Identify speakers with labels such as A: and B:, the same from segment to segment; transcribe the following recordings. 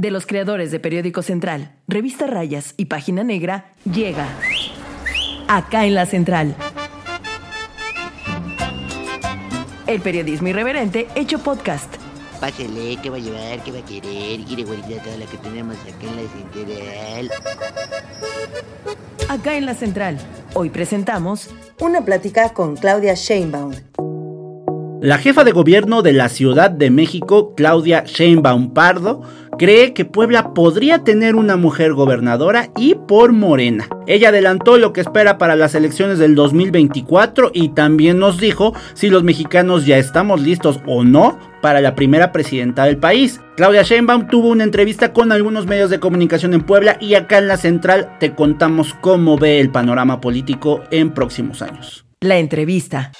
A: de los creadores de Periódico Central, Revista Rayas y Página Negra, llega acá en la Central. El periodismo irreverente hecho podcast.
B: Pásele, ¿qué va a llevar? ¿Qué va a querer? Quiere guardar toda la que tenemos acá en la central.
A: Acá en la Central. Hoy presentamos
C: Una plática con Claudia Sheinbaum.
D: La jefa de gobierno de la Ciudad de México, Claudia Sheinbaum Pardo, cree que Puebla podría tener una mujer gobernadora y por Morena. Ella adelantó lo que espera para las elecciones del 2024 y también nos dijo si los mexicanos ya estamos listos o no para la primera presidenta del país. Claudia Sheinbaum tuvo una entrevista con algunos medios de comunicación en Puebla y acá en la central te contamos cómo ve el panorama político en próximos años.
A: la entrevista.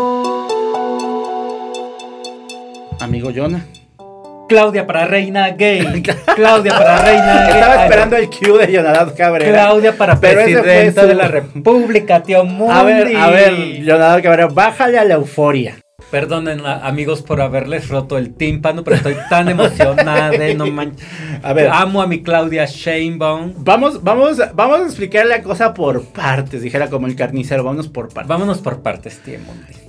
D: Amigo Jonah.
E: Claudia para reina gay. Claudia para reina gay.
D: Estaba esperando el cue de Jonadab Cabrera.
E: Claudia para
D: Pero
E: presidenta
D: su-
E: de la República, tío Mundi.
D: A ver, a ver, Jonadab Cabrera, bájale a la euforia.
E: Perdonen amigos por haberles roto el tímpano, pero estoy tan emocionada, no manches.
D: A ver.
E: Amo a mi Claudia Sheinbaum.
D: Vamos, vamos, vamos a explicar la cosa por partes, dijera como el carnicero, vámonos por partes.
E: Vámonos por partes, tío.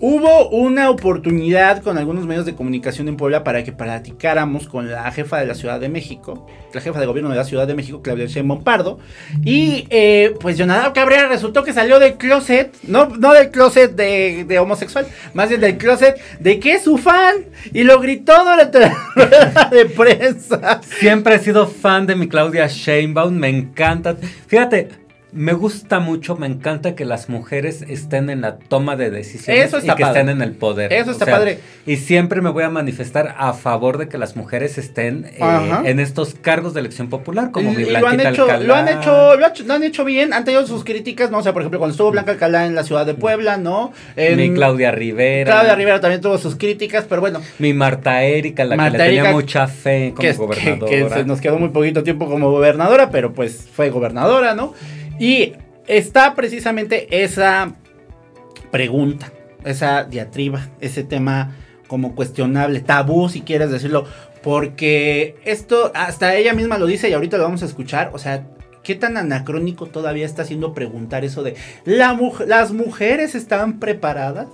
D: Hubo una oportunidad con algunos medios de comunicación en Puebla para que platicáramos con la jefa de la Ciudad de México, la jefa de gobierno de la Ciudad de México, Claudia Sheinbaum Pardo, y eh, pues Jonadab Cabrera resultó que salió del closet, no, no del closet de, de homosexual, más bien del closet de que es su fan, y lo gritó durante la rueda de prensa.
E: Siempre he sido fan de mi Claudia Sheinbaum, me encanta. Fíjate, me gusta mucho, me encanta que las mujeres estén en la toma de decisiones
D: Eso está
E: y que
D: padre.
E: estén en el poder.
D: Eso está padre.
E: Y siempre me voy a manifestar a favor de que las mujeres estén eh, en estos cargos de elección popular, como mi
D: Y lo han
E: Blanquita
D: hecho,
E: Alcalá.
D: lo han hecho, lo, ha hecho- lo han hecho bien, han tenido sus críticas, ¿no? O sea, por ejemplo, cuando estuvo Blanca Alcalá en la ciudad de Puebla, ¿no? En-
E: mi Claudia Rivera.
D: Claudia Rivera también tuvo sus críticas, pero bueno,
E: Mi Marta Erika, la
D: Marta
E: que le tenía
D: Erika,
E: mucha fe como
D: que, que-
E: gobernadora.
D: que se nos quedó muy poquito tiempo como gobernadora, pero pues fue gobernadora, ¿no? Y está precisamente esa pregunta, esa diatriba, ese tema como cuestionable, tabú si quieres decirlo, porque esto hasta ella misma lo dice y ahorita lo vamos a escuchar, o sea, ¿qué tan anacrónico todavía está haciendo preguntar eso de las mujeres están preparadas?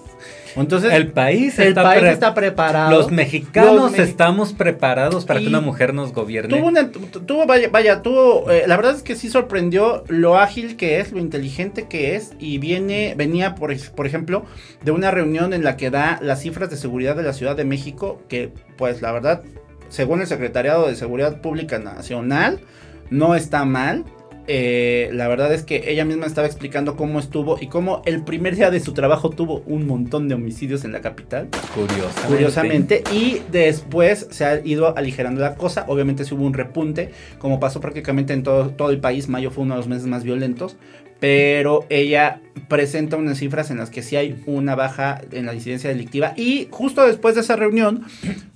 D: Entonces,
E: el país,
D: el
E: está,
D: país
E: pre-
D: está preparado.
E: Los mexicanos
D: Los
E: estamos preparados para
D: Y
E: que una mujer nos gobierne.
D: Tuvo, una- tu- tuvo vaya, vaya, tuvo, eh, la verdad es que sí sorprendió lo ágil que es, lo inteligente que es y viene, venía por, por ejemplo de una reunión en la que da las cifras de seguridad de la Ciudad de México que pues la verdad, según el Secretariado de Seguridad Pública Nacional, no está mal. Eh, la verdad es que ella misma estaba explicando cómo estuvo y cómo el primer día de su trabajo tuvo un montón de homicidios en la capital
E: Curiosamente.
D: curiosamente. Y después se ha ido aligerando la cosa. Obviamente sí hubo un repunte, como pasó prácticamente en todo, todo el país. Mayo fue uno de los meses más violentos. Pero ella presenta unas cifras en las que sí hay una baja en la incidencia delictiva. Y justo después de esa reunión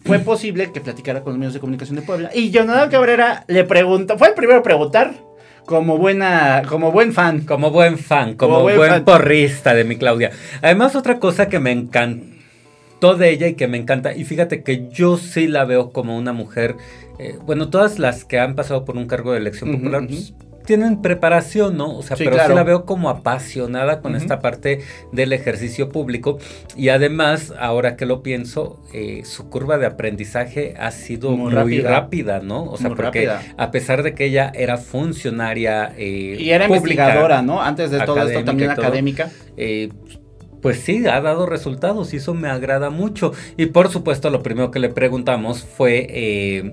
D: fue posible que platicara con los medios de comunicación de Puebla. Y Jonathan Cabrera le pregunta, fue el primero a preguntar como buena, como buen fan.
E: Como buen fan, como,
D: Como buen
E: buen,
D: fan.
E: porrista de mi Claudia. Además, otra cosa que me encantó de ella y que me encanta, y fíjate que yo sí la veo como una mujer, eh, bueno, todas las que han pasado por un cargo de elección popular, pues, tienen preparación, ¿no? O sea,
D: Sí,
E: pero
D: claro.
E: sí la veo como apasionada con esta parte del ejercicio público. Y además, ahora que lo pienso, eh, su curva de aprendizaje ha sido
D: Muy
E: muy,
D: rápida.
E: rápida. ¿no? O sea,
D: Muy
E: porque
D: rápida.
E: a pesar de que ella era funcionaria eh,
D: Y era
E: pública,
D: investigadora, ¿no? Antes de todo esto también
E: todo.
D: académica.
E: eh, pues sí, ha dado resultados y eso me agrada mucho. Y por supuesto, lo primero que le preguntamos fue, eh,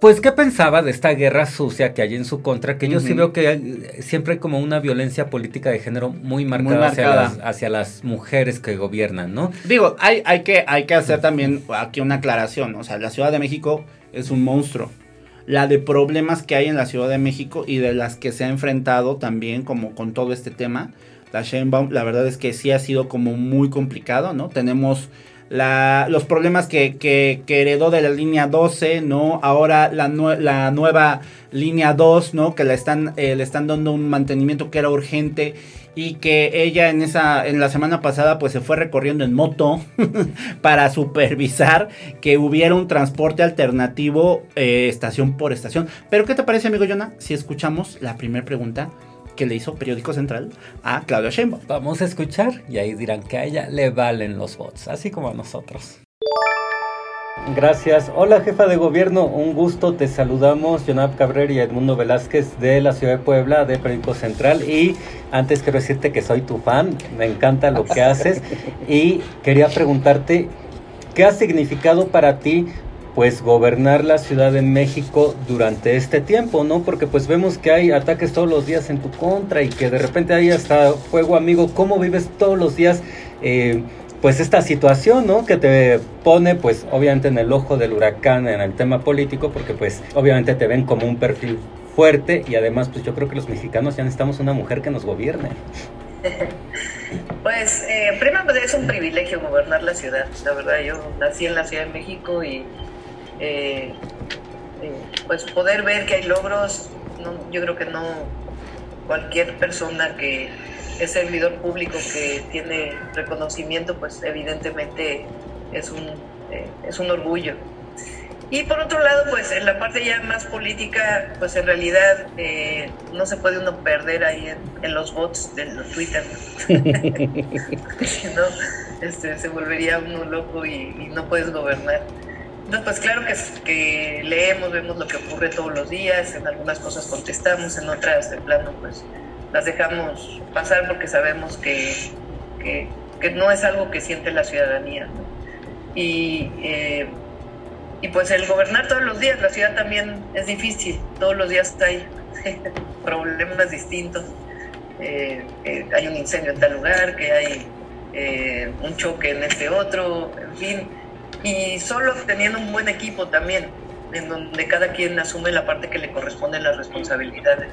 E: pues, ¿qué pensaba de esta guerra sucia que hay en su contra? Que yo sí veo que eh, siempre hay como una violencia política de género muy marcada, Hacia,
D: marcada.
E: las, hacia las mujeres que gobiernan, ¿no?
D: Digo, hay, hay, que, hay que hacer también aquí una aclaración. O sea, la Ciudad de México es un monstruo. La de problemas que hay en la Ciudad de México y de las que se ha enfrentado también como con todo este tema. La Sheinbaum, la verdad es que sí ha sido como muy complicado, ¿no? Tenemos la, los problemas que, heredó de la línea 12, ¿no? Ahora la, la nueva línea 2, ¿no? Que la están, eh, le están dando un mantenimiento que era urgente y que ella en esa en la semana pasada pues se fue recorriendo en moto para supervisar que hubiera un transporte alternativo eh, estación por estación. Pero ¿qué te parece, amigo Jonah, si escuchamos la primera pregunta que le hizo Periódico Central a Claudia Sheinbaum?
E: Vamos a escuchar y ahí dirán que a ella le valen los votos, así como a nosotros. Gracias. Hola jefa de gobierno, un gusto. Te saludamos, Jonab Cabrera y Edmundo Velázquez de la ciudad de Puebla, de Periódico Central. Y antes quiero decirte que soy tu fan, me encanta lo que haces. Y quería preguntarte, ¿qué ha significado para ti pues gobernar la Ciudad de México durante este tiempo, ¿no? Porque pues vemos que hay ataques todos los días en tu contra y que de repente hay hasta fuego amigo. ¿Cómo vives todos los días? Eh, pues esta situación, ¿no? Que te pone, pues obviamente en el ojo del huracán en el tema político, porque pues obviamente te ven como un perfil fuerte y además pues yo creo que los mexicanos ya necesitamos una mujer que nos gobierne.
F: Pues eh, primero pues, es un privilegio gobernar la ciudad, la verdad yo nací en la Ciudad de México y eh, eh, pues poder ver que hay logros, yo creo que no cualquier persona que es servidor público que tiene reconocimiento, pues evidentemente es un, eh, es un orgullo. Y por otro lado, pues en la parte ya más política, pues en realidad eh, no se puede uno perder ahí en, los bots de Twitter. si no, este, se volvería uno loco y, no puedes gobernar. Entonces, pues claro que, leemos, vemos lo que ocurre todos los días, en algunas cosas contestamos, en otras de plano, pues las dejamos pasar porque sabemos que, que, no es algo que siente la ciudadanía. Y, eh, y pues el gobernar todos los días, la ciudad también es difícil, todos los días hay problemas distintos. Eh, hay un incendio en tal lugar, que hay eh, un choque en este otro, en fin. Y solo teniendo un buen equipo también, en donde cada quien asume la parte que le corresponde las responsabilidades.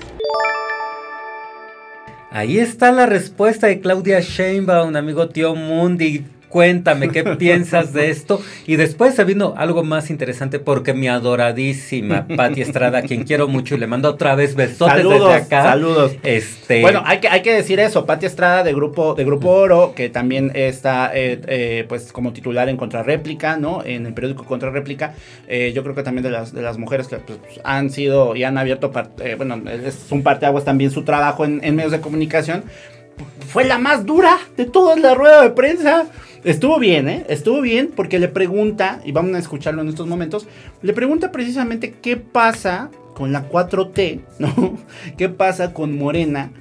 E: Ahí está la respuesta de Claudia Sheinbaum, amigo tío Mundi. Cuéntame qué piensas de esto. Y después se vino algo más interesante porque mi adoradísima Patti Estrada, quien quiero mucho y le mando otra vez besotes
D: saludos,
E: desde acá.
D: Saludos.
E: Este...
D: Bueno, hay que, hay que decir eso. Patti Estrada de Grupo, de Grupo Oro, que también está eh, eh, pues como titular en Contrarréplica, ¿no? En el periódico Contrarréplica. Eh, yo creo que también de las, de las mujeres que pues, han sido y han abierto, bueno, es un parteaguas también su trabajo en, en medios de comunicación. Fue la más dura de toda la rueda de prensa. Estuvo bien, ¿eh? Estuvo bien porque le pregunta, y vamos a escucharlo en estos momentos, le pregunta precisamente qué pasa con la 4T, ¿no? ¿Qué pasa con Morena?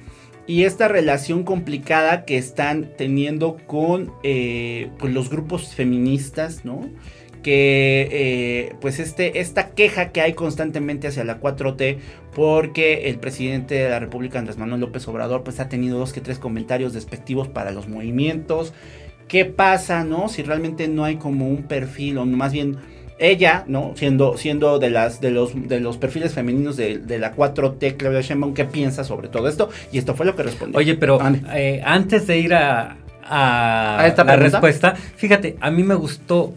D: Y esta relación complicada que están teniendo con eh, pues los grupos feministas, ¿no? que eh, pues este, esta queja que hay constantemente hacia la 4T porque el presidente de la República Andrés Manuel López Obrador pues ha tenido dos que tres comentarios despectivos para los movimientos qué pasa, ¿no? Si realmente no hay como un perfil, o más bien ella, ¿no? Siendo, siendo de, las, de, los, de los perfiles femeninos de, la 4T, Claudia Sheinbaum, ¿qué piensa sobre todo esto? Y esto fue lo que respondió.
E: Oye, pero eh, antes de ir a, a, esta la respuesta, fíjate, a mí me gustó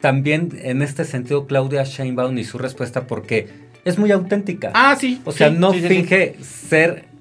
E: también en este sentido Claudia Sheinbaum y su respuesta porque es muy auténtica.
D: Ah, sí.
E: O sea, no finge ser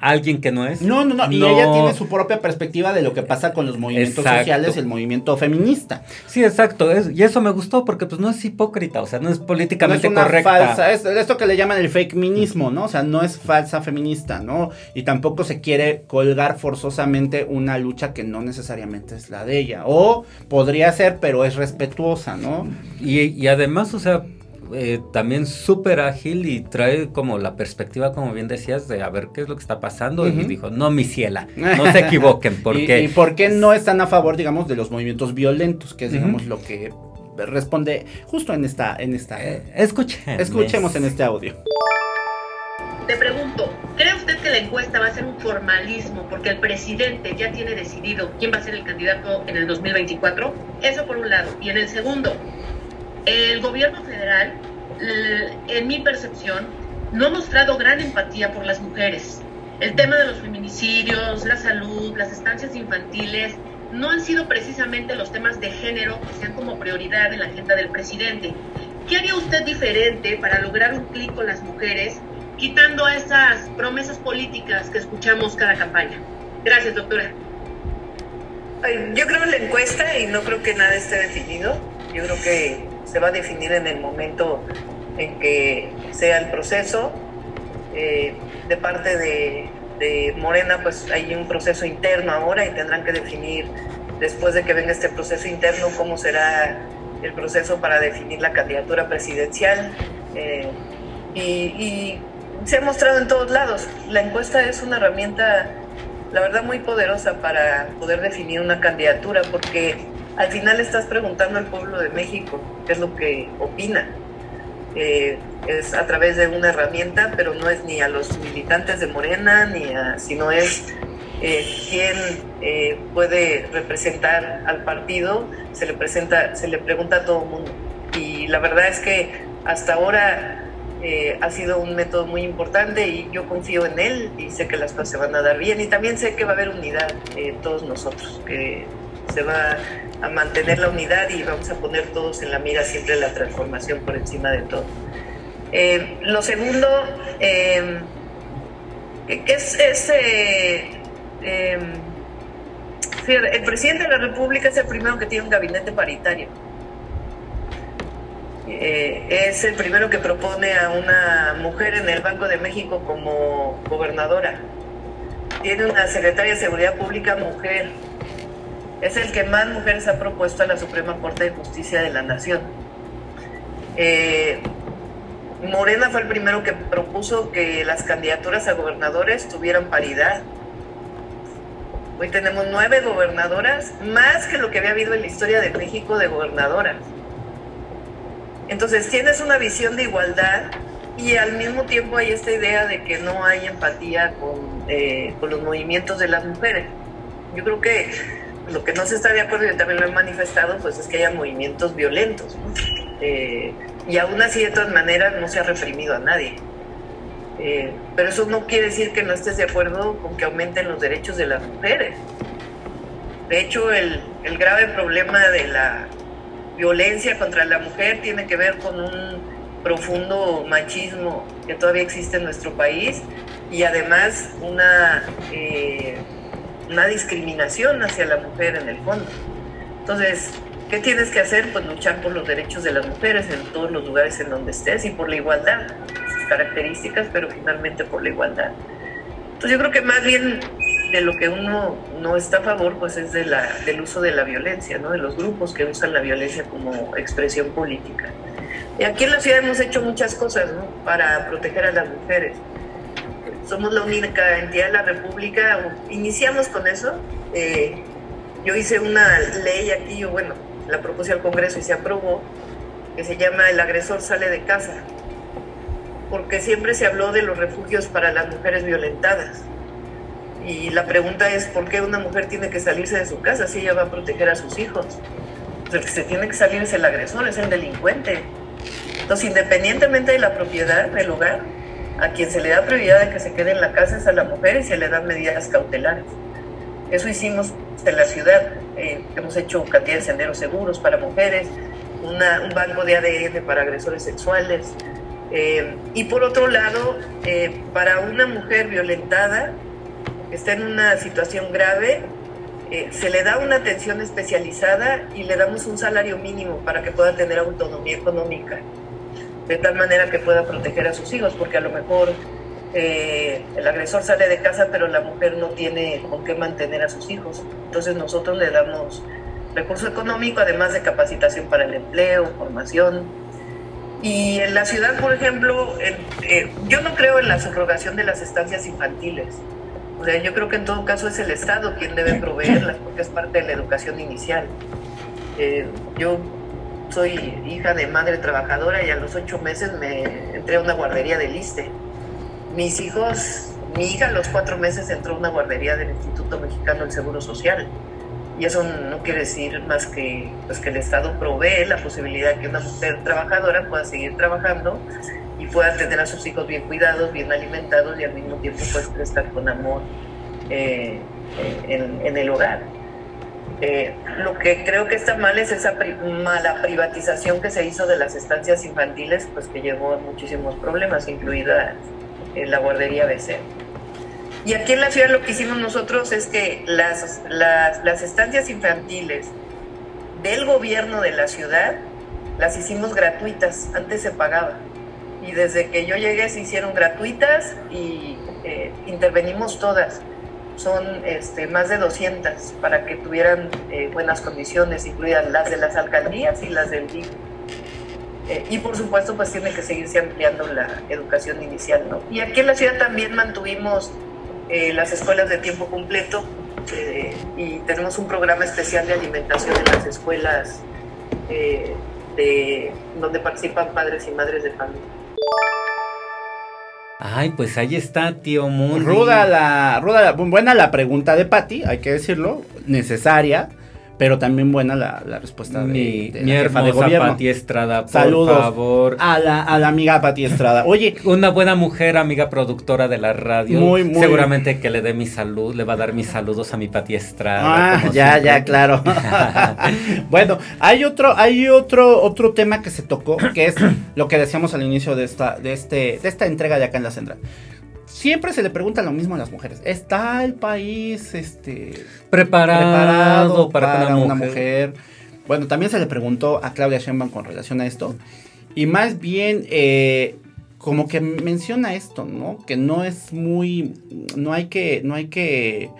E: alguien que no es.
D: No, no, no, Y ella tiene su propia perspectiva de lo que pasa con los movimientos sociales y el movimiento feminista.
E: Sí, exacto. y eso me gustó porque pues no es hipócrita, o sea, no es políticamente
D: no es una
E: correcta.
D: Falsa, es esto que le llaman el fake minismo, ¿no? O sea, no es falsa feminista, ¿no? Y tampoco se quiere colgar forzosamente una lucha que no necesariamente es la de ella. O podría ser, pero es respetuosa, ¿no?
E: Y, y además, o sea, eh, también súper ágil y trae como la perspectiva, como bien decías, de a ver qué es lo que está pasando. Y dijo, no, mi ciela, no se equivoquen. Porque...
D: ¿Y, por qué no están a favor, digamos, de los movimientos violentos? Que es, digamos, lo que responde justo en esta... En esta
E: eh, Escuchemos
D: en este audio.
G: Te pregunto, ¿cree usted que la encuesta va a ser un formalismo porque el presidente ya tiene decidido quién va a ser el candidato en el 2024? Eso por un lado. Y en el segundo, el gobierno federal, en mi percepción, no ha mostrado gran empatía por las mujeres. El tema de los feminicidios, la salud, las estancias infantiles, no han sido precisamente los temas de género que sean como prioridad en la agenda del presidente. ¿Qué haría usted diferente para lograr un clic con las mujeres, quitando esas promesas políticas que escuchamos cada campaña? Gracias, doctora.
F: Yo creo en la encuesta y no creo que nada esté definido. Yo creo que se va a definir en el momento en que sea el proceso. Eh, de parte de, de, Morena, pues hay un proceso interno ahora y tendrán que definir, después de que venga este proceso interno, cómo será el proceso para definir la candidatura presidencial. Eh, y, y se ha mostrado en todos lados. La encuesta es una herramienta la verdad muy poderosa para poder definir una candidatura, porque al final estás preguntando al pueblo de México qué es lo que opina. Eh, es a través de una herramienta, pero no es ni a los militantes de Morena, ni a, sino es eh, quién eh, puede representar al partido, se le presenta, se le pregunta a todo el mundo. Y la verdad es que hasta ahora eh, ha sido un método muy importante y yo confío en él y sé que las cosas se van a dar bien y también sé que va a haber unidad eh, todos nosotros, se va a mantener la unidad y vamos a poner todos en la mira siempre la transformación por encima de todo. Eh, lo segundo, eh, que es, es el presidente de la República es el primero que tiene un gabinete paritario eh, es el primero que propone a una mujer en el Banco de México como gobernadora. Tiene una secretaria de Seguridad Pública mujer. Es el que más mujeres ha propuesto a la Suprema Corte de Justicia de la Nación. Eh, Morena fue el primero que propuso que las candidaturas a gobernadores tuvieran paridad. Hoy tenemos nueve gobernadoras, más que lo que había habido en la historia de México de gobernadoras. Entonces tienes una visión de igualdad y al mismo tiempo hay esta idea de que no hay empatía con, eh, con los movimientos de las mujeres. Yo creo que lo que no se está de acuerdo, y también lo he manifestado, pues es que haya movimientos violentos. Eh, y aún así, de todas maneras, no se ha reprimido a nadie. Eh, pero eso no quiere decir que no estés de acuerdo con que aumenten los derechos de las mujeres. De hecho, el, el grave problema de la violencia contra la mujer tiene que ver con un profundo machismo que todavía existe en nuestro país y además una, eh, una discriminación hacia la mujer en el fondo. Entonces, ¿qué tienes que hacer? Pues luchar por los derechos de las mujeres en todos los lugares en donde estés y por la igualdad, sus características, pero finalmente por la igualdad. Entonces yo creo que más bien de lo que uno no está a favor, pues es de la, del uso de la violencia, ¿no? de los grupos que usan la violencia como expresión política. Y aquí en la ciudad hemos hecho muchas cosas ¿no? para proteger a las mujeres. Somos la única entidad de la República, iniciamos con eso. Eh, yo hice una ley aquí, yo, bueno, la propuse al Congreso y se aprobó, que se llama El agresor sale de casa, porque siempre se habló de los refugios para las mujeres violentadas y la pregunta es, ¿por qué una mujer tiene que salirse de su casa si ella va a proteger a sus hijos? Pues el que se tiene que salir es el agresor, es el delincuente. Entonces, independientemente de la propiedad del hogar, a quien se le da prioridad de que se quede en la casa es a la mujer y se le dan medidas cautelares. Eso hicimos en la ciudad. Eh, hemos hecho cantidad de senderos seguros para mujeres, un banco de ADN para agresores sexuales. Eh, y por otro lado, eh, para una mujer violentada, está en una situación grave, se le da una atención especializada y le damos un salario mínimo para que pueda tener autonomía económica, de tal manera que pueda proteger a sus hijos, porque a lo mejor eh, el agresor sale de casa, pero la mujer no tiene con qué mantener a sus hijos. Entonces nosotros le damos recurso económico, además de capacitación para el empleo, formación. Y en la ciudad, por ejemplo, eh, yo no creo en la subrogación de las estancias infantiles. O sea, yo creo que en todo caso es el Estado quien debe proveerlas porque es parte de la educación inicial. Eh, yo soy hija de madre trabajadora y a los ocho meses me entré a una guardería del ISTE. Mis hijos, mi hija a los cuatro meses entró a una guardería del Instituto Mexicano del Seguro Social. Y eso no quiere decir más que, pues, que el Estado provee la posibilidad que una mujer trabajadora pueda seguir trabajando y pueda tener a sus hijos bien cuidados, bien alimentados y al mismo tiempo pues estar con amor eh, en, en, el hogar. Eh, lo que creo que está mal es esa mala privatización que se hizo de las estancias infantiles, pues que llevó a muchísimos problemas, incluida eh, la guardería BC. Y aquí en la ciudad lo que hicimos nosotros es que las, las, las estancias infantiles del gobierno de la ciudad las hicimos gratuitas, antes se pagaba. Y desde que yo llegué se hicieron gratuitas y eh, intervenimos todas. Son este, más de 200 para que tuvieran eh, buenas condiciones, incluidas las de las alcaldías y las del DIF. Eh, y por supuesto, pues tiene que seguirse ampliando la educación inicial, ¿no? Y aquí en la ciudad también mantuvimos eh, las escuelas de tiempo completo y tenemos un programa especial de alimentación en las escuelas de, donde participan padres y madres de familia.
E: Ay, pues ahí está, tío Mundi.
D: Ruda la, ruda la- buena la pregunta de Patty, hay que decirlo, necesaria, pero también buena la, la respuesta de,
E: Mi,
D: de
E: mi
D: la jefa de gobierno.
E: Pati Estrada, por
D: Saludos
E: favor.
D: A la, a la amiga Pati Estrada. Oye,
E: Una buena mujer, amiga productora de la radio.
D: Muy, muy-
E: Seguramente que le dé mi salud, le va a dar mis saludos a mi Pati Estrada.
D: Ah, ya,
E: siempre.
D: ya, claro. bueno, hay otro, hay otro, otro tema que se tocó, que es lo que decíamos al inicio de esta, de este, de esta entrega de acá en la central. Siempre se le pregunta lo mismo a las mujeres. ¿Está el país este,
E: Preparado, para,
D: una, mujer. Bueno, también se le preguntó a Claudia Sheinbaum con relación a esto. Y más bien, eh, como que menciona esto, ¿no? Que no es muy. No hay que. No hay que.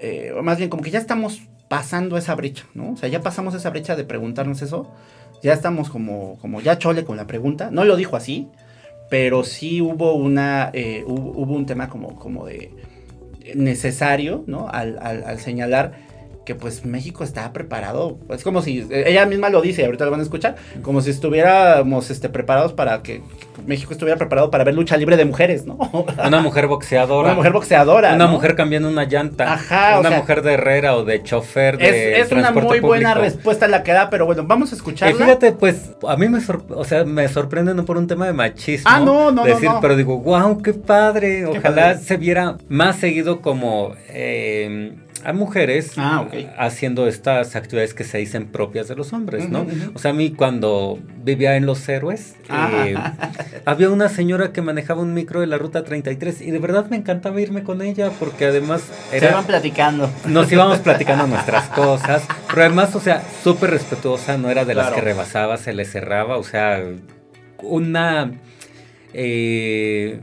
D: eh, más bien, como que ya estamos pasando esa brecha, ¿no? O sea, ya pasamos esa brecha de preguntarnos eso. Ya estamos como, como ya chole con la pregunta. No lo dijo así, pero sí hubo una. eh, hubo, un tema como, como de necesario, ¿no? Al- al señalar que pues México está preparado. Es como si, ella misma lo dice, ahorita lo van a escuchar, como si estuviéramos este, preparados para que, que México estuviera preparado para ver lucha libre de mujeres, ¿no?
E: Una mujer boxeadora.
D: Una mujer boxeadora.
E: Una
D: ¿no?
E: mujer cambiando una llanta.
D: Ajá, o
E: Una
D: sea-
E: mujer de herrera o de chofer de
D: Es, es una muy buena respuesta la que da, pero bueno, vamos a
E: Y
D: escucharla.
E: fíjate, pues, a mí me, o sea, me sorprende no por un tema de machismo.
D: Ah, no, no, no,
E: decir,
D: no.
E: pero digo, wow, qué padre.
D: Qué
E: Ojalá
D: padre.
E: se viera más seguido como eh, a mujeres
D: Ah,
E: haciendo estas actividades que se dicen propias de los hombres, ¿no? O sea, a mí cuando vivía en Los Héroes, eh, había una señora que manejaba un micro de la ruta 33 y de verdad me encantaba irme con ella porque además
D: Se
E: era
D: van platicando.
E: nos íbamos platicando nuestras cosas, pero además, o sea, súper respetuosa, no era de las que rebasaba, se le cerraba, o sea, una eh,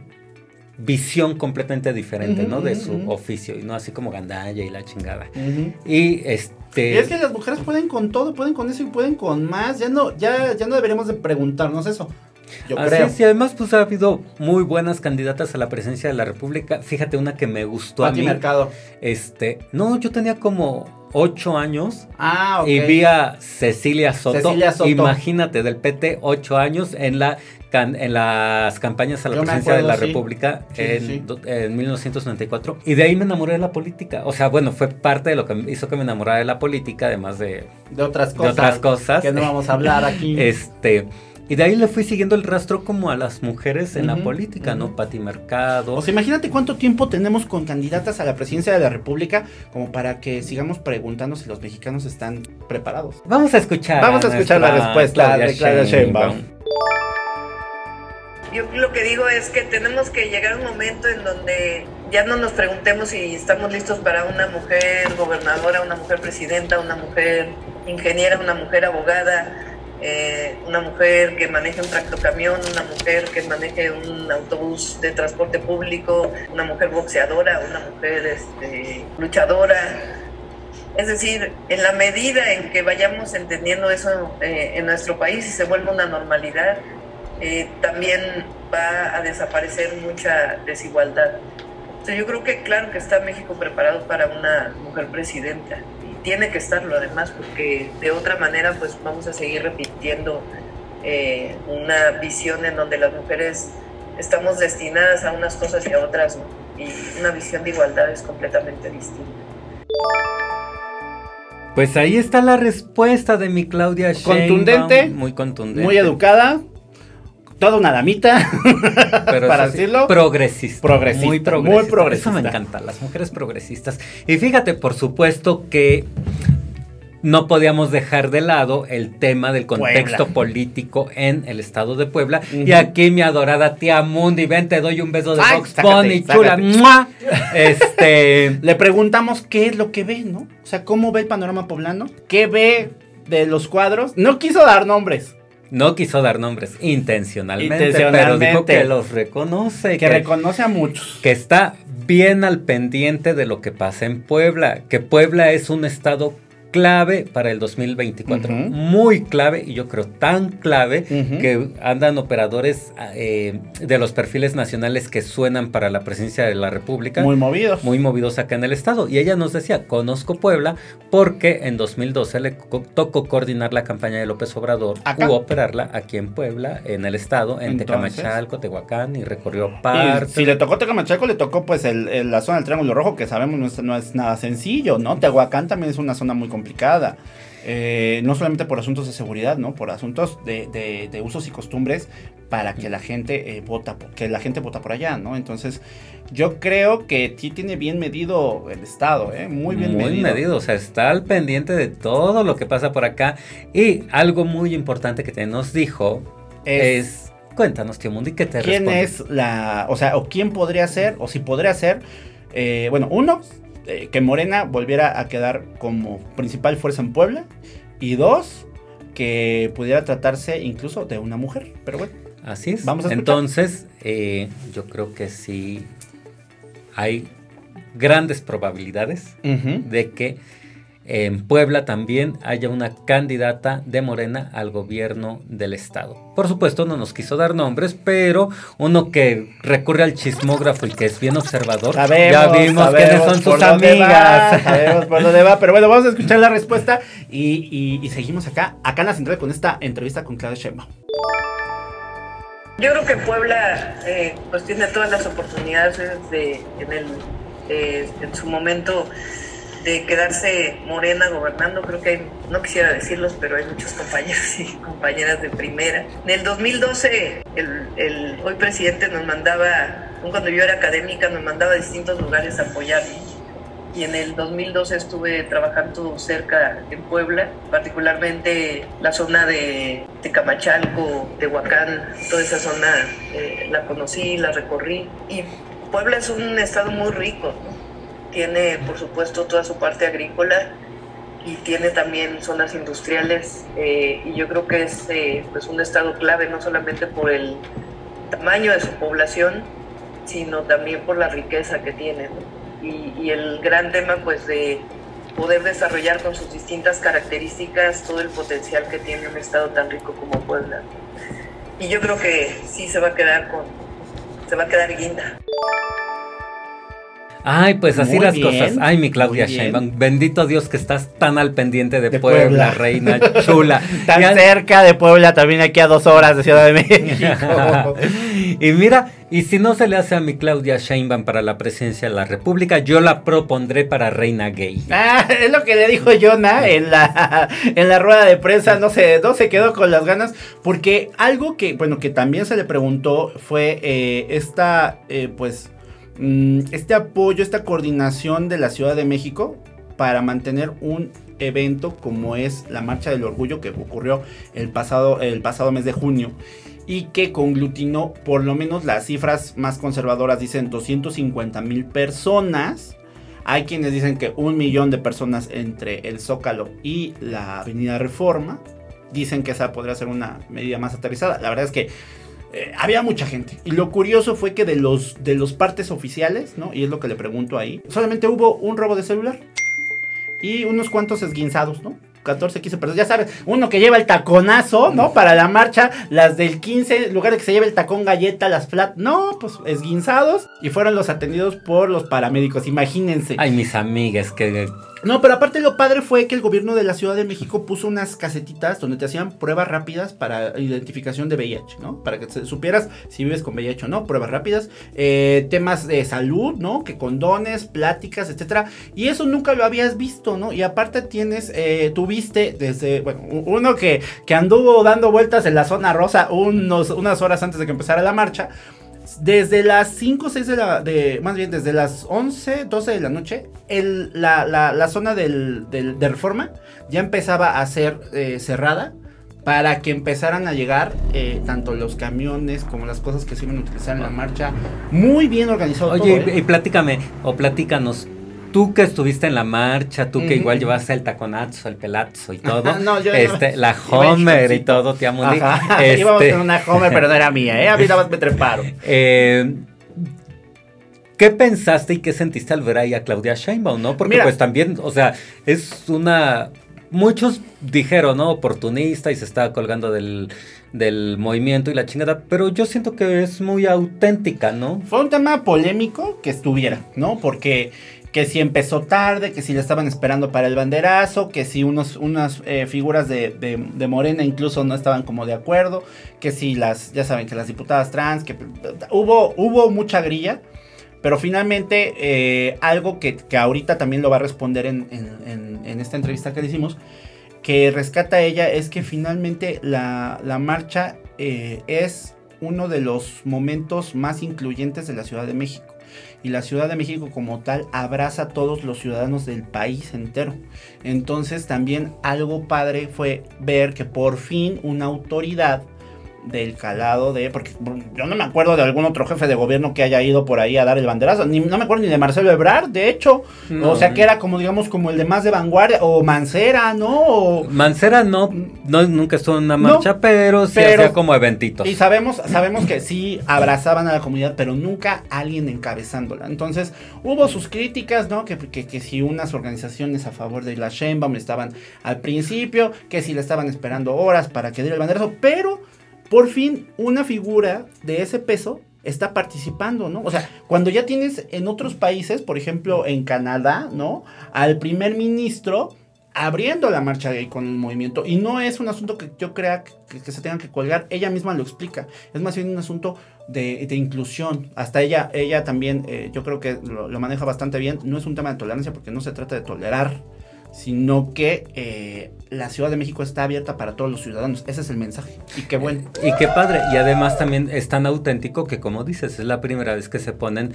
E: visión completamente diferente, ¿no? De su oficio, y no así como gandalla y la chingada. Y este...
D: Y es que las mujeres pueden con todo, pueden con eso y pueden con más. Ya no, ya, ya no deberíamos de preguntarnos eso. Yo
E: Así
D: creo.
E: es, y además pues ha habido muy buenas candidatas a la presidencia de la República. Fíjate una que me gustó a
D: Pati
E: mí.
D: Mercado.
E: Este, no, yo tenía como ocho años
D: Ah, ok.
E: Y vi a Cecilia Soto.
D: Cecilia Soto.
E: Imagínate, del PT, ocho años en la can- en las campañas a la
D: Yo
E: presidencia de la
D: sí.
E: República
D: Sí,
E: en,
D: sí.
E: en 1994. Y de ahí me enamoré de la política. O sea, bueno, fue parte de lo que hizo que me enamorara de la política, además de,
D: De otras
E: de
D: cosas.
E: otras cosas.
D: Que no vamos a hablar aquí.
E: Este. Y de ahí le fui siguiendo el rastro como a las mujeres en la política. ¿no? Pati Mercado.
D: O sea, imagínate cuánto tiempo tenemos con candidatas a la presidencia de la República como para que sigamos preguntando si los mexicanos están preparados.
E: Vamos a escuchar.
D: Vamos a escuchar la respuesta de Claudia Sheinbaum.
F: Yo lo que digo es que tenemos que llegar a un momento en donde ya no nos preguntemos si estamos listos para una mujer gobernadora, una mujer presidenta, una mujer ingeniera, una mujer abogada, eh, una mujer que maneje un tractocamión, una mujer que maneje un autobús de transporte público, una mujer boxeadora, una mujer este, luchadora. Es decir, en la medida en que vayamos entendiendo eso eh, en nuestro país y se vuelva una normalidad, eh, también va a desaparecer mucha desigualdad. O sea, yo creo que claro que está México preparado para una mujer presidenta y tiene que estarlo además porque de otra manera pues vamos a seguir repitiendo eh, una visión en donde las mujeres estamos destinadas a unas cosas y a otras no. y una visión de igualdad es completamente distinta.
E: Pues ahí está la respuesta de mi Claudia Sheinbaum.
D: Contundente,
E: Muy contundente.
D: Muy educada. Toda una damita.
E: Pero
D: para
E: sí,
D: decirlo.
E: Progresista.
D: Progresista,
E: Muy
D: muy
E: progresista.
D: progresista.
E: Eso me encanta, las mujeres progresistas. Y fíjate, por supuesto que no podíamos dejar de lado el tema del contexto
D: Puebla.
E: político en el estado de Puebla. Y aquí mi adorada tía Mundi, ven, te doy un beso de
D: Ay,
E: Box
D: sácate,
E: Bunny,
D: sácate.
E: chula. Este.
D: Le preguntamos qué es lo que ve, ¿no? O sea, cómo ve el panorama poblano, qué ve de los cuadros. No quiso dar nombres,
E: No quiso dar nombres intencionalmente, pero dijo que los reconoce.
D: que reconoce a muchos.
E: que está bien al pendiente de lo que pasa en Puebla, que Puebla es un estado clave para el 2024,
D: Ujú.
E: muy clave y yo creo tan clave que andan operadores eh, de los perfiles nacionales que suenan para la presidencia de la República.
D: Muy movidos.
E: muy movidos acá en el estado. Y ella nos decía, conozco Puebla porque en 2012 le co- tocó coordinar la campaña de López Obrador
D: Acá.
E: u operarla aquí en Puebla, en el estado, en
D: Entonces-
E: Tecamachalco, Tehuacán y recorrió
D: Y
E: parte.
D: si le tocó Tecamachalco, le tocó pues el, el- la zona del Triángulo Rojo, que sabemos no es, no es nada sencillo, ¿no? Tehuacán también es una zona muy complicada. Eh, no solamente por asuntos de seguridad, ¿no? Por asuntos de, de- de usos y costumbres para que la gente eh, vota, que la gente vota por allá, ¿no? Entonces, yo creo que sí tiene bien medido el Estado, ¿eh? Muy bien
E: muy
D: medido.
E: medido. o sea, está al pendiente de todo lo que pasa por acá. Y algo muy importante que te nos dijo
D: Es-
E: es, cuéntanos, tío Mundi, ¿qué te
D: ¿Quién
E: responde?
D: es la, o sea, o quién podría ser, o si podría ser, eh, bueno, uno, eh, que Morena volviera a quedar como principal fuerza en Puebla, y dos, que pudiera tratarse incluso de una mujer, pero bueno.
E: Así es.
D: Vamos a.
E: Entonces, eh, yo creo que sí hay grandes probabilidades de que en Puebla también haya una candidata de Morena al gobierno del estado. Por supuesto, no nos quiso dar nombres, pero uno que recurre al chismógrafo y que es bien observador,
D: Sabemos,
E: ya vimos
D: sabemos
E: quiénes son
D: por
E: sus
D: dónde va,
E: amigas.
D: sabemos por dónde va, pero bueno, vamos a escuchar la respuesta y, y- y seguimos acá, acá en la central con esta entrevista con Claudia Sheinbaum.
F: Yo creo que Puebla eh, pues tiene todas las oportunidades de, en, el, eh, en su momento de quedarse Morena gobernando. Creo que no quisiera decirlos, pero hay muchos compañeros y compañeras de primera. En el 2012 el, hoy presidente nos mandaba, cuando yo era académica, nos mandaba a distintos lugares a apoyar. Y en el 2012 estuve trabajando cerca en Puebla, particularmente la zona de Tecamachalco, Tehuacán, toda esa zona eh, la conocí, la recorrí. Y Puebla es un estado muy rico, ¿no? Tiene por supuesto toda su parte agrícola y tiene también zonas industriales eh, y yo creo que es eh, pues un estado clave no solamente por el tamaño de su población, sino también por la riqueza que tiene. Y, y, el gran tema pues de poder desarrollar con sus distintas características todo el potencial que tiene un estado tan rico como Puebla. Y yo creo que sí se va a quedar con, se va a quedar guinda.
E: Ay, pues así
D: Muy
E: las
D: bien,
E: cosas. Ay, mi Claudia. Sheinbaum. Bendito Dios que estás tan al pendiente de,
D: De
E: Puebla,
D: Puebla.
E: reina chula.
D: Tan cerca de Puebla, también aquí a dos horas de Ciudad de México.
E: y mira, y si no se le hace a mi Claudia Sheinbaum para la presidencia de la República, yo la propondré para reina gay.
D: Ah, es lo que le dijo Jonah en la, en la rueda de prensa, no se, no se quedó con las ganas, porque algo que, bueno, que también se le preguntó fue eh, esta, eh, pues, este apoyo, esta coordinación de la Ciudad de México para mantener un evento como es la Marcha del Orgullo que ocurrió el pasado, el pasado mes de junio y que conglutinó por lo menos las cifras más conservadoras, dicen 250 mil personas. Hay quienes dicen que un millón de personas entre el Zócalo y la Avenida Reforma. Dicen que esa podría ser una medida más aterrizada. La verdad es que eh, había mucha gente. Y lo curioso fue que de los, de los partes oficiales, ¿no? Y es lo que le pregunto ahí, solamente hubo un robo de celular. Y unos cuantos esguinzados, ¿no? 14, 15 personas. Ya sabes, uno que lleva el taconazo, ¿no? Para la marcha, las del 15, en lugar de que se lleve el tacón galleta, las flat, no, pues esguinzados. Y fueron los atendidos por los paramédicos, imagínense.
E: Ay, mis amigas, que
D: No, pero aparte lo padre fue que el gobierno de la Ciudad de México puso unas casetitas donde te hacían pruebas rápidas para identificación de VIH, ¿no? Para que supieras si vives con VIH o no, pruebas rápidas, eh, temas de salud, ¿no? Que condones, pláticas, etcétera. Y eso nunca lo habías visto, ¿no? Y aparte tienes, eh, tuviste desde, bueno, uno que, que anduvo dando vueltas en la zona rosa unos, unas horas antes de que empezara la marcha Desde las 5 o 6 de la. De, más bien, desde las 11, 12 de la noche, el, la, la, la zona del, del- de reforma ya empezaba a ser eh, cerrada para que empezaran a llegar eh, tanto los camiones como las cosas que se iban a utilizar en la marcha. Muy bien organizado
E: Oye,
D: todo, ¿eh?
E: y, y platícame, o platícanos, tú que estuviste en la marcha, tú que igual llevaste el taconazo, el pelazo y todo,
D: No, yo-
E: este, la Homer y todo, tía Mundi, este,
D: Íbamos en una Homer, pero no era mía, ¿eh? A mí nada más me treparon.
E: eh, ¿Qué pensaste y qué sentiste al ver ahí a Claudia Sheinbaum, no? Porque
D: Mira.
E: pues también, o sea, es una... Muchos dijeron, ¿no? Oportunista y se está colgando del, del movimiento y la chingada, pero yo siento que es muy auténtica, ¿no?
D: Fue un tema polémico que estuviera, ¿no? Porque que si empezó tarde, que si le estaban esperando para el banderazo, que si unos, unas eh, figuras de, de- Morena incluso no estaban como de acuerdo, que si las, ya saben, que las diputadas trans, que hubo, hubo mucha grilla, pero finalmente eh, algo que, que ahorita también lo va a responder en- en esta entrevista que le hicimos, que rescata ella es que finalmente la, la marcha eh, es uno de los momentos más incluyentes de la Ciudad de México. Y la Ciudad de México como tal abraza a todos los ciudadanos del país entero. Entonces también algo padre fue ver que por fin una autoridad del calado de... Porque yo no me acuerdo de algún otro jefe de gobierno que haya ido por ahí a dar el banderazo. Ni, no me acuerdo ni de Marcelo Ebrard, de hecho.
E: No.
D: O sea que era como, digamos, como el de más de vanguardia. O Mancera, ¿no? O-
E: Mancera no, no nunca estuvo en una
D: No,
E: marcha, pero sí
D: pero-
E: hacía como eventitos.
D: Y sabemos, sabemos que sí abrazaban a la comunidad, pero nunca alguien encabezándola. Entonces, hubo sus críticas, ¿no? Que, que, que si unas organizaciones a favor de la Sheinbaum estaban al principio, que si le estaban esperando horas para que diera el banderazo, pero por fin una figura de ese peso está participando, ¿no? O sea, cuando ya tienes en otros países, por ejemplo en Canadá, ¿no? Al primer ministro abriendo la marcha gay con el movimiento. Y no es un asunto que yo crea que, se tengan que colgar. Ella misma lo explica. Es más bien un asunto de, de inclusión. Hasta ella, ella también, eh, yo creo que lo, lo maneja bastante bien. No es un tema de tolerancia porque no se trata de tolerar, sino que eh, la Ciudad de México está abierta para todos los ciudadanos. Ese es el mensaje. Y qué bueno.
E: Y qué padre. Y además también es tan auténtico que, como dices, es la primera vez que se ponen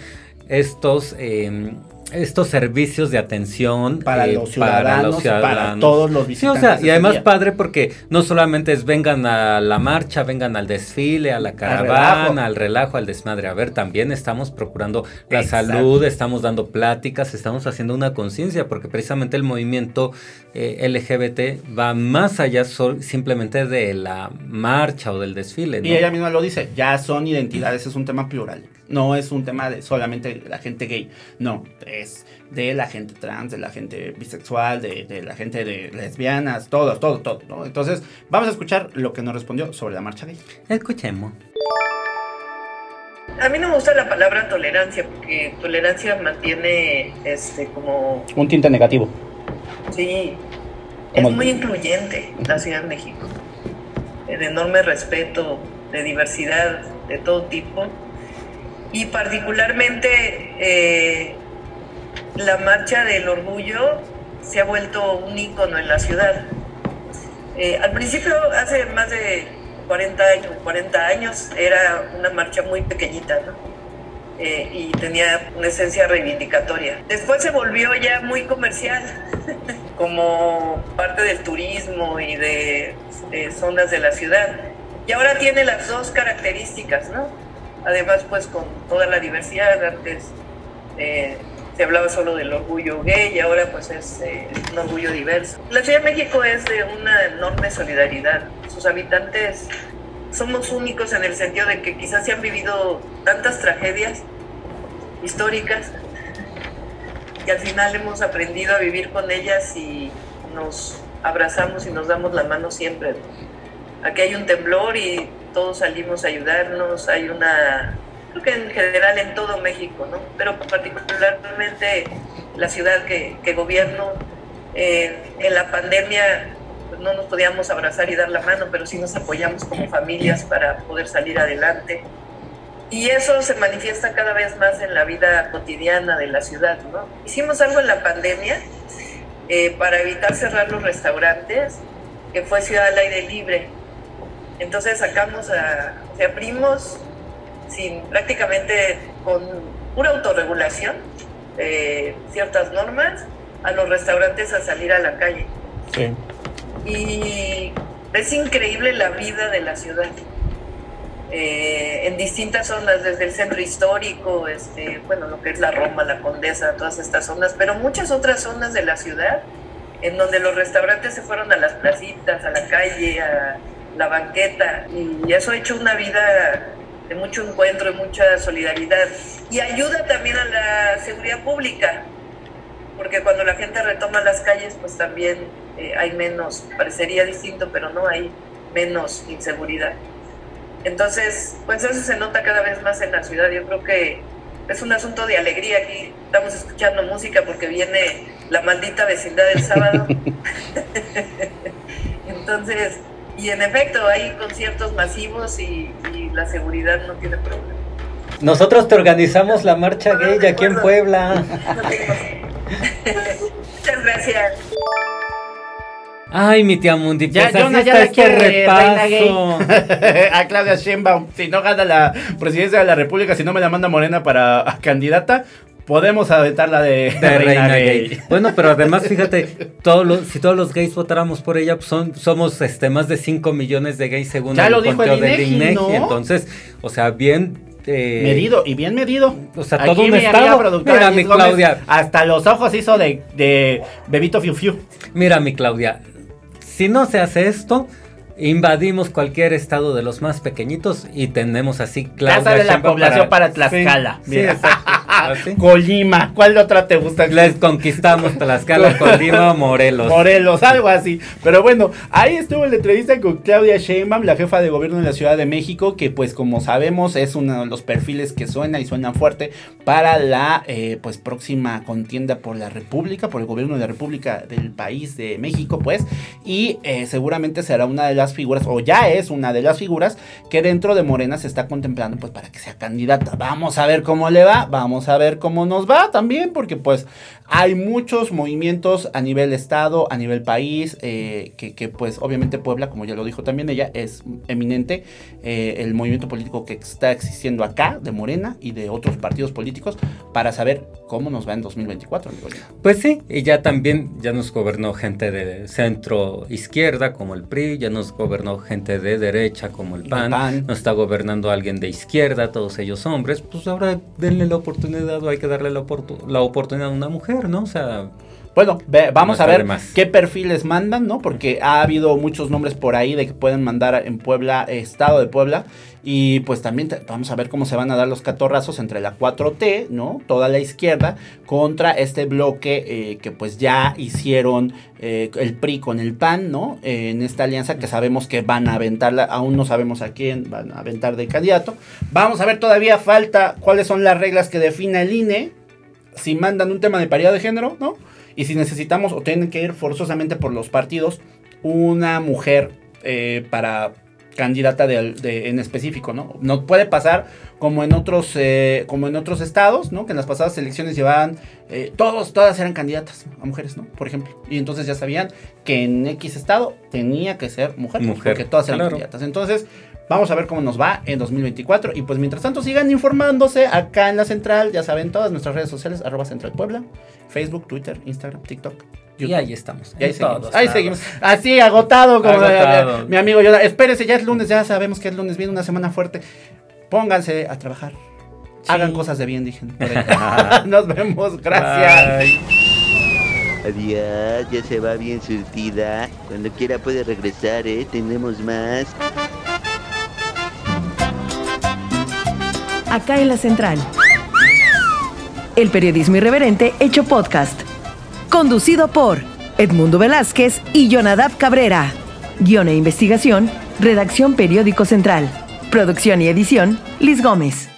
E: estos, eh, estos servicios de atención
D: Para
E: eh,
D: los ciudadanos para todos los
E: Sí, o
D: visitantes
E: sea, y además
D: día.
E: padre porque no solamente es vengan a la marcha, vengan al desfile, a la
D: relajo.
E: caravana, al relajo, al desmadre. A ver, también estamos procurando la
D: Exacto.
E: salud, estamos dando pláticas, estamos haciendo una conciencia, porque precisamente el movimiento eh, LGBT va más allá sol- simplemente de la marcha o del desfile, ¿no?
D: Y ella misma lo dice, ya son identidades, es un tema plural. No es un tema de solamente la gente gay. No, es de la gente trans, de la gente bisexual, de, de la gente de lesbianas, todo, todo, todo. ¿no? Entonces, vamos a escuchar lo que nos respondió sobre la marcha gay.
E: Escuchemos.
F: A mí no me gusta la palabra tolerancia, porque tolerancia mantiene este como
D: Un tinte negativo.
F: Sí,
D: Como
F: es
D: el-
F: muy incluyente la Ciudad de México, de enorme respeto, de diversidad de todo tipo y particularmente eh, la marcha del orgullo se ha vuelto un ícono en la ciudad. Eh, al principio, hace más de 40 años, 40 años, era una marcha muy pequeñita, ¿no? Eh, y tenía una esencia reivindicatoria. Después se volvió ya muy comercial, como parte del turismo y de, de zonas de la ciudad. Y ahora tiene las dos características, ¿no? Además, pues con toda la diversidad, antes eh, se hablaba solo del orgullo gay y ahora pues es eh, un orgullo diverso. La Ciudad de México es de una enorme solidaridad. Sus habitantes somos únicos en el sentido de que quizás se han vivido tantas tragedias históricas y al final hemos aprendido a vivir con ellas y nos abrazamos y nos damos la mano siempre. Aquí hay un temblor y todos salimos a ayudarnos, hay una, creo que en general en todo México, ¿no? pero particularmente la ciudad que, que gobierno, eh, en la pandemia pues, no nos podíamos abrazar y dar la mano, pero sí nos apoyamos como familias para poder salir adelante. Y eso se manifiesta cada vez más en la vida cotidiana de la ciudad, ¿no? Hicimos algo en la pandemia eh, para evitar cerrar los restaurantes, que fue Ciudad al Aire Libre. Entonces sacamos a, o sea, sin prácticamente con pura autorregulación, eh, ciertas normas, a los restaurantes a salir a la calle.
D: Sí.
F: Y es increíble la vida de la ciudad. Eh, en distintas zonas, desde el centro histórico, este, bueno, lo que es la Roma, la Condesa, todas estas zonas, pero muchas otras zonas de la ciudad, en donde los restaurantes se fueron a las placitas, a la calle, a la banqueta, y eso ha hecho una vida de mucho encuentro y mucha solidaridad. Y ayuda también a la seguridad pública, porque cuando la gente retoma las calles, pues también eh, hay menos, parecería distinto, pero no hay menos inseguridad. Entonces, pues eso se nota cada vez más en la ciudad. Yo creo que es un asunto de alegría. Aquí estamos escuchando música porque viene la maldita vecindad del sábado. Entonces, y en efecto, hay conciertos masivos y, y la seguridad no tiene problema.
E: Nosotros te organizamos la marcha
F: No, no
E: gay
F: me
E: aquí en. Puebla.
F: No Muchas gracias.
E: Ay, mi tía Mundi,
D: Ya,
E: pues así
D: Jonah ya
E: está este repaso.
D: a Claudia Sheinbaum. Si no gana la presidencia de la República, si no me la manda Morena para candidata, podemos aventarla de,
E: De reina gay. Bueno, pero además, fíjate, todos los, si todos los gays votáramos por ella, pues son, somos este más de 5 millones de gays según
D: Ya
E: el
D: lo dijo
E: conteo
D: el
E: del
D: INEGI,
E: INEGI.
D: ¿no?
E: Entonces, o sea, bien. eh,
D: Medido y bien medido.
E: O sea,
D: Aquí
E: todo un
D: mi
E: estado. Mira, mi
D: Gómez,
E: Claudia.
D: Hasta los ojos hizo de, de bebito fiu fiu.
E: Mira, mi Claudia, si no se hace esto, invadimos cualquier estado de los más pequeñitos y tenemos así Claudia
D: Casa de la población para Tlaxcala.
E: Sí, exacto. Así.
D: Colima. ¿Cuál otra te gusta?
E: Les conquistamos Tlaxcala, Colima, Morelos.
D: Morelos, algo así. Pero bueno, ahí estuvo la entrevista con Claudia Sheinbaum, la jefa de gobierno de la Ciudad de México, que pues como sabemos es uno de los perfiles que suena y suena fuerte para la eh, pues próxima contienda por la República, por el gobierno de la República del país de México, pues. Y eh, seguramente será una de las figuras, o ya es una de las figuras que dentro de Morena se está contemplando pues para que sea candidata. Vamos a ver cómo le va, vamos a ver cómo nos va también, porque pues hay muchos movimientos a nivel estado, a nivel país, eh, que, que, pues obviamente Puebla, como ya lo dijo también ella, es eminente eh, el movimiento político que está existiendo acá, de Morena y de otros partidos políticos, para saber cómo nos va en 2024, amigo. Lina.
E: Pues sí, y ya también ya nos gobernó gente de centro izquierda como el PRI, ya nos gobernó gente de derecha como el PAN,
D: PAN.
E: nos está gobernando alguien de izquierda, todos ellos hombres, pues ahora denle la oportunidad o hay que darle la, oportu- la oportunidad a una mujer, ¿no? O sea,
D: Bueno, ve- vamos a ver
E: más.
D: qué perfiles mandan, ¿no? Porque ha habido muchos nombres por ahí de que pueden mandar en Puebla, eh, Estado de Puebla. Y pues también te- vamos a ver cómo se van a dar los catorrazos entre la 4T, ¿no? Toda la izquierda contra este bloque eh, que pues ya hicieron eh, el PRI con el PAN, ¿no? Eh, en esta alianza que sabemos que van a aventarla, aún no sabemos a quién van a aventar de candidato. Vamos a ver, todavía falta cuáles son las reglas que defina el INE si mandan un tema de paridad de género, ¿no? Y si necesitamos o tienen que ir forzosamente por los partidos una mujer eh, para candidata de, de- en específico, ¿no? No puede pasar como en otros eh, como en otros estados, ¿no? Que en las pasadas elecciones llevaban eh, todos todas eran candidatas a mujeres, ¿no? Por ejemplo, y entonces ya sabían que en X estado tenía que ser mujer,
E: Mujer,
D: porque todas eran
E: claro.
D: candidatas. Entonces Vamos a ver cómo nos va en 2024. Y pues mientras tanto sigan informándose acá en la central. Ya saben, todas nuestras redes sociales, arroba central Puebla, Facebook, Twitter, Instagram, TikTok.
E: y
D: YouTube.
E: ahí estamos.
D: Y ahí seguimos.
E: todos
D: Ahí
E: lados.
D: seguimos. Así, agotado como
E: Agotado.
D: mi amigo Yoda. Espérese, ya es lunes, ya sabemos que es lunes, viene una semana fuerte. Pónganse a trabajar. Hagan cosas de bien, dije. Nos vemos, gracias.
E: Bye.
B: Adiós, ya se va bien surtida. Cuando quiera puede regresar, ¿eh? Tenemos más.
A: Acá en la central. El periodismo irreverente hecho podcast. Conducido por Edmundo Velázquez y Jonadab Cabrera. Guión e investigación, redacción Periódico Central. Producción y edición, Liz Gómez.